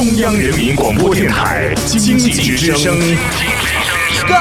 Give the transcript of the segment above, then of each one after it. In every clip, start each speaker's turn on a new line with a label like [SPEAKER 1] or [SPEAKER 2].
[SPEAKER 1] 中央人民广播电台经济之声，
[SPEAKER 2] 高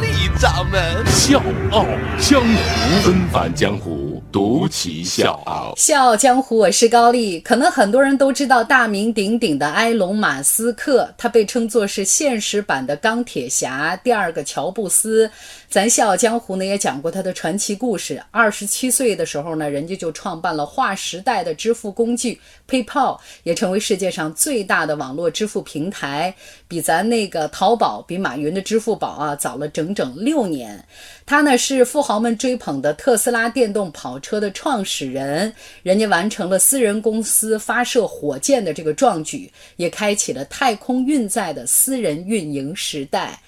[SPEAKER 2] 丽掌门。
[SPEAKER 1] 笑傲江湖，纷繁江湖，独骑笑傲。
[SPEAKER 3] 笑傲江湖，我是高丽。可能很多人都知道大名鼎鼎的埃隆·马斯克，他被称作是现实版的钢铁侠，第二个乔布斯。咱笑傲江湖呢也讲过他的传奇故事。二十七岁的时候呢，人家就创办了划时代的支付工具 PayPal，也成为世界上最大的网络支付平台，比咱那个淘宝、比马云的支付宝啊早了整整六年。他呢是富豪们追捧的特斯拉电动跑车的创始人，人家完成了私人公司发射火箭的这个壮举，也开启了太空运载的私人运营时代。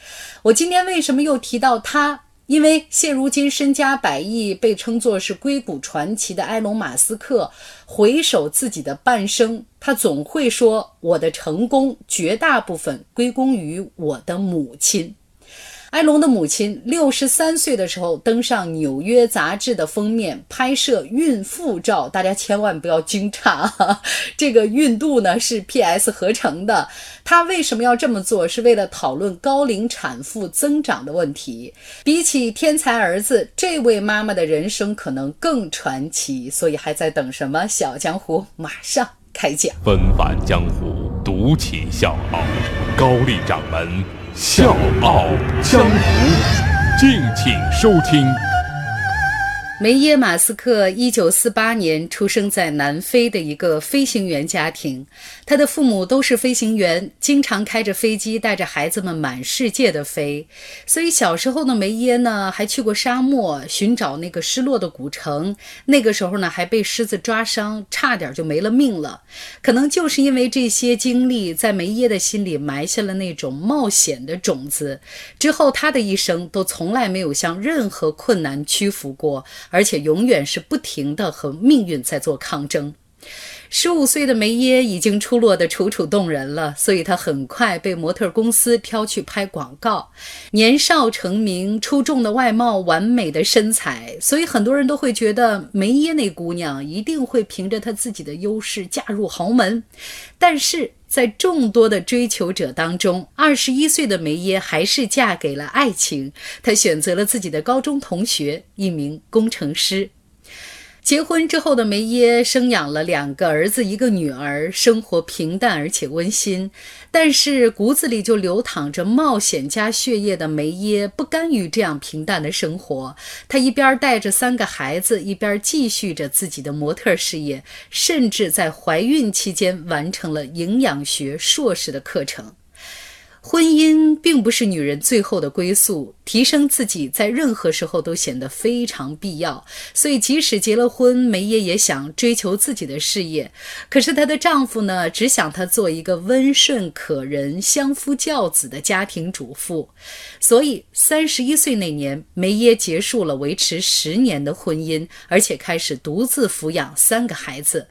[SPEAKER 3] 我今天为什么又提到他？因为现如今身家百亿、被称作是硅谷传奇的埃隆·马斯克，回首自己的半生，他总会说：“我的成功绝大部分归功于我的母亲。”埃隆的母亲六十三岁的时候登上《纽约》杂志的封面，拍摄孕妇照。大家千万不要惊诧，这个孕肚呢是 PS 合成的。她为什么要这么做？是为了讨论高龄产妇增长的问题。比起天才儿子，这位妈妈的人生可能更传奇。所以还在等什么？小江湖马上开讲。
[SPEAKER 1] 纷繁江湖，独起笑傲，高丽掌门。笑傲江湖，敬请收听。
[SPEAKER 3] 梅耶·马斯克一九四八年出生在南非的一个飞行员家庭，他的父母都是飞行员，经常开着飞机带着孩子们满世界的飞。所以小时候的梅耶呢，还去过沙漠寻找那个失落的古城。那个时候呢，还被狮子抓伤，差点就没了命了。可能就是因为这些经历，在梅耶的心里埋下了那种冒险的种子。之后他的一生都从来没有向任何困难屈服过。而且永远是不停地和命运在做抗争。十五岁的梅耶已经出落得楚楚动人了，所以她很快被模特公司挑去拍广告。年少成名，出众的外貌，完美的身材，所以很多人都会觉得梅耶那姑娘一定会凭着她自己的优势嫁入豪门。但是在众多的追求者当中，二十一岁的梅耶还是嫁给了爱情。她选择了自己的高中同学，一名工程师。结婚之后的梅耶生养了两个儿子，一个女儿，生活平淡而且温馨。但是骨子里就流淌着冒险家血液的梅耶不甘于这样平淡的生活，她一边带着三个孩子，一边继续着自己的模特事业，甚至在怀孕期间完成了营养学硕士的课程。婚姻并不是女人最后的归宿，提升自己在任何时候都显得非常必要。所以，即使结了婚，梅耶也想追求自己的事业。可是，她的丈夫呢，只想她做一个温顺可人、相夫教子的家庭主妇。所以，三十一岁那年，梅耶结束了维持十年的婚姻，而且开始独自抚养三个孩子。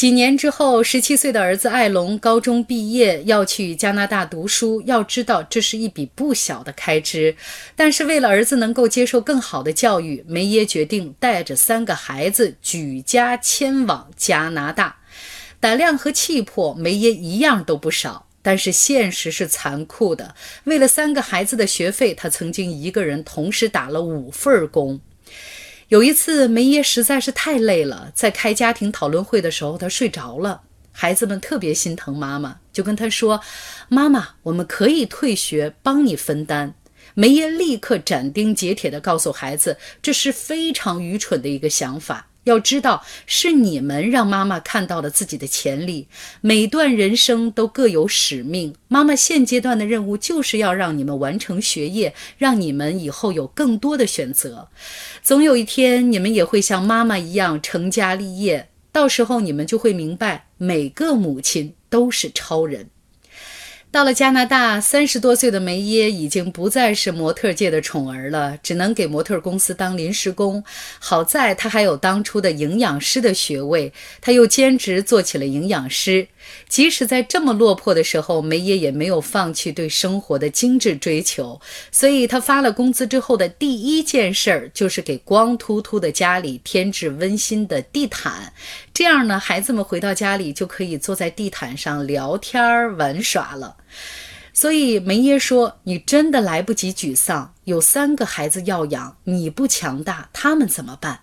[SPEAKER 3] 几年之后，十七岁的儿子艾隆高中毕业，要去加拿大读书。要知道，这是一笔不小的开支。但是，为了儿子能够接受更好的教育，梅耶决定带着三个孩子举家迁往加拿大。胆量和气魄，梅耶一样都不少。但是，现实是残酷的。为了三个孩子的学费，他曾经一个人同时打了五份工。有一次，梅耶实在是太累了，在开家庭讨论会的时候，她睡着了。孩子们特别心疼妈妈，就跟她说：“妈妈，我们可以退学，帮你分担。”梅耶立刻斩钉截铁地告诉孩子：“这是非常愚蠢的一个想法。”要知道，是你们让妈妈看到了自己的潜力。每段人生都各有使命，妈妈现阶段的任务就是要让你们完成学业，让你们以后有更多的选择。总有一天，你们也会像妈妈一样成家立业，到时候你们就会明白，每个母亲都是超人。到了加拿大，三十多岁的梅耶已经不再是模特界的宠儿了，只能给模特公司当临时工。好在他还有当初的营养师的学位，他又兼职做起了营养师。即使在这么落魄的时候，梅耶也没有放弃对生活的精致追求。所以，他发了工资之后的第一件事儿就是给光秃秃的家里添置温馨的地毯。这样呢，孩子们回到家里就可以坐在地毯上聊天儿玩耍了。所以，梅耶说：“你真的来不及沮丧，有三个孩子要养，你不强大，他们怎么办？”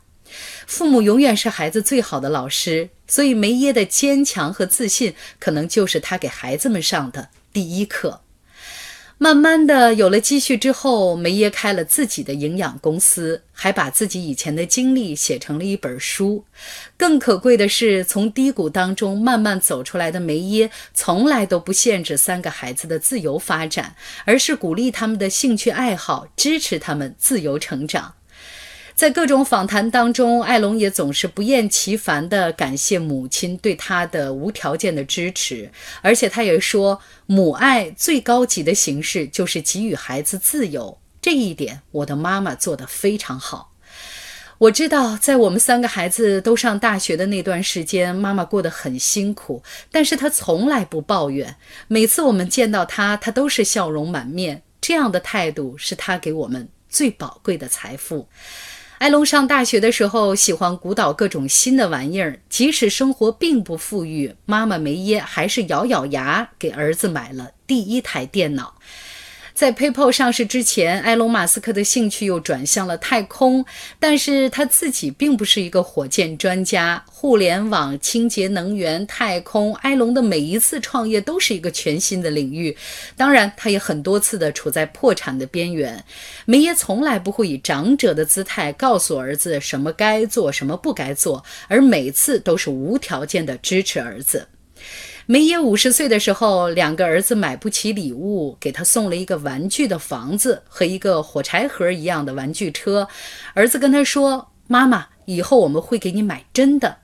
[SPEAKER 3] 父母永远是孩子最好的老师，所以梅耶的坚强和自信，可能就是他给孩子们上的第一课。慢慢的有了积蓄之后，梅耶开了自己的营养公司，还把自己以前的经历写成了一本书。更可贵的是，从低谷当中慢慢走出来的梅耶，从来都不限制三个孩子的自由发展，而是鼓励他们的兴趣爱好，支持他们自由成长。在各种访谈当中，艾隆也总是不厌其烦地感谢母亲对他的无条件的支持，而且他也说，母爱最高级的形式就是给予孩子自由。这一点，我的妈妈做得非常好。我知道，在我们三个孩子都上大学的那段时间，妈妈过得很辛苦，但是她从来不抱怨。每次我们见到她，她都是笑容满面。这样的态度是她给我们最宝贵的财富。埃隆上大学的时候，喜欢鼓捣各种新的玩意儿。即使生活并不富裕，妈妈梅耶还是咬咬牙给儿子买了第一台电脑。在 PayPal 上市之前，埃隆·马斯克的兴趣又转向了太空，但是他自己并不是一个火箭专家。互联网、清洁能源、太空，埃隆的每一次创业都是一个全新的领域。当然，他也很多次的处在破产的边缘。梅耶从来不会以长者的姿态告诉儿子什么该做，什么不该做，而每次都是无条件的支持儿子。梅耶五十岁的时候，两个儿子买不起礼物，给他送了一个玩具的房子和一个火柴盒一样的玩具车。儿子跟他说：“妈妈，以后我们会给你买真的。”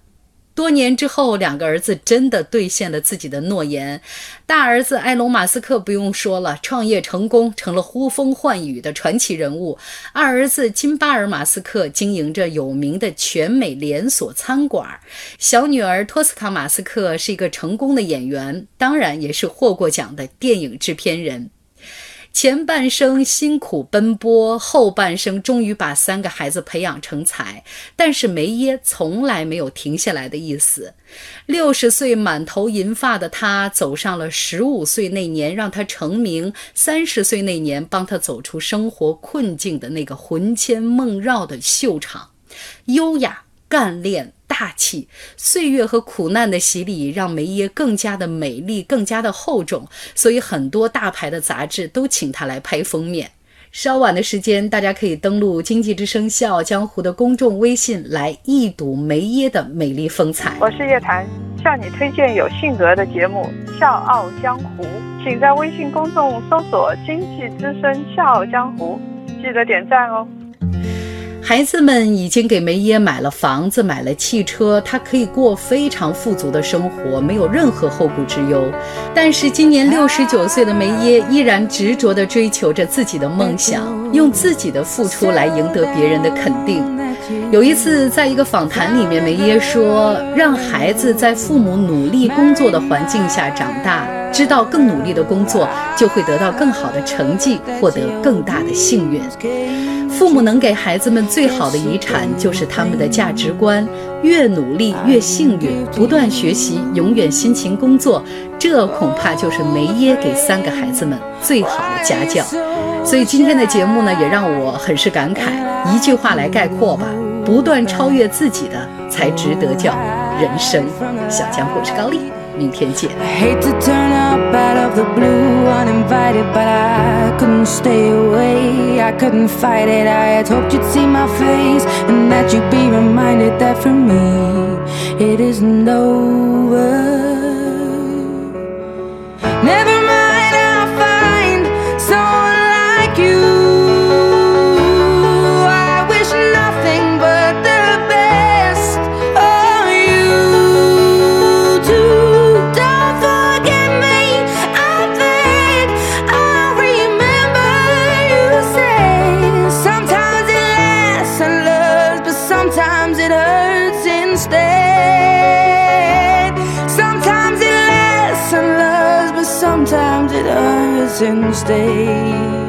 [SPEAKER 3] 多年之后，两个儿子真的兑现了自己的诺言。大儿子埃隆·马斯克不用说了，创业成功，成了呼风唤雨的传奇人物。二儿子金巴尔·马斯克经营着有名的全美连锁餐馆。小女儿托斯卡·马斯克是一个成功的演员，当然也是获过奖的电影制片人。前半生辛苦奔波，后半生终于把三个孩子培养成才。但是梅耶从来没有停下来的意思。六十岁满头银发的他，走上了十五岁那年让他成名，三十岁那年帮他走出生活困境的那个魂牵梦绕的秀场，优雅干练。大气岁月和苦难的洗礼，让梅耶更加的美丽，更加的厚重，所以很多大牌的杂志都请她来拍封面。稍晚的时间，大家可以登录《经济之声·笑傲江湖》的公众微信来一睹梅耶的美丽风采。
[SPEAKER 4] 我是叶檀，向你推荐有性格的节目《笑傲江湖》，请在微信公众搜索“经济之声·笑傲江湖”，记得点赞哦。
[SPEAKER 3] 孩子们已经给梅耶买了房子，买了汽车，他可以过非常富足的生活，没有任何后顾之忧。但是今年六十九岁的梅耶依然执着地追求着自己的梦想，用自己的付出来赢得别人的肯定。有一次，在一个访谈里面，梅耶说：“让孩子在父母努力工作的环境下长大，知道更努力的工作就会得到更好的成绩，获得更大的幸运。”父母能给孩子们最好的遗产，就是他们的价值观。越努力越幸运，不断学习，永远辛勤工作，这恐怕就是梅耶给三个孩子们最好的家教。所以今天的节目呢，也让我很是感慨。一句话来概括吧：不断超越自己的，才值得叫人生。小江我是高丽。明天见。I hate to
[SPEAKER 5] Since day.